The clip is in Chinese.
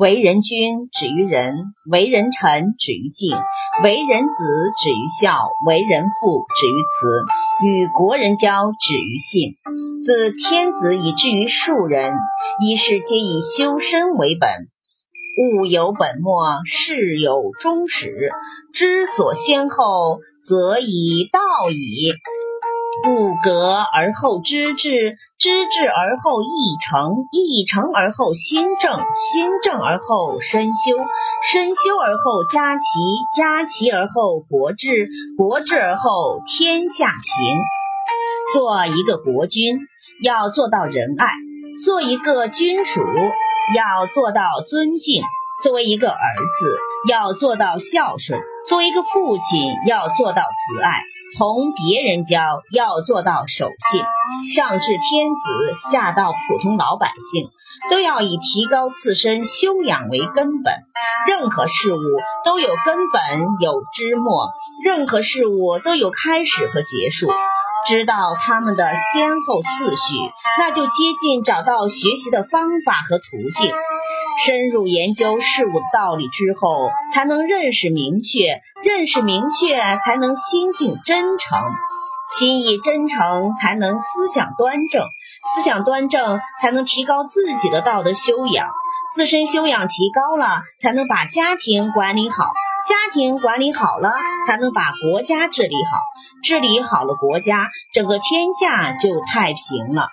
为人君，止于仁；为人臣，止于敬；为人子，止于孝；为人父，止于慈；与国人交，止于信。自天子以至于庶人，一是皆以修身为本。物有本末，事有终始。知所先后，则以道矣。不革而后知至，知至而后意诚，意诚而后心正，心正而后身修，身修而后家齐，家齐而后国治，国治而后天下平。做一个国君，要做到仁爱；做一个君主，要做到尊敬；作为一个儿子，要做到孝顺；作为一个父亲，要做到慈爱。同别人交要做到守信，上至天子，下到普通老百姓，都要以提高自身修养为根本。任何事物都有根本，有枝末；任何事物都有开始和结束。知道他们的先后次序，那就接近找到学习的方法和途径。深入研究事物的道理之后，才能认识明确，认识明确才能心境真诚，心意真诚才能思想端正，思想端正才能提高自己的道德修养，自身修养提高了，才能把家庭管理好，家庭管理好了，才能把国家治理好，治理好了国家，整个天下就太平了。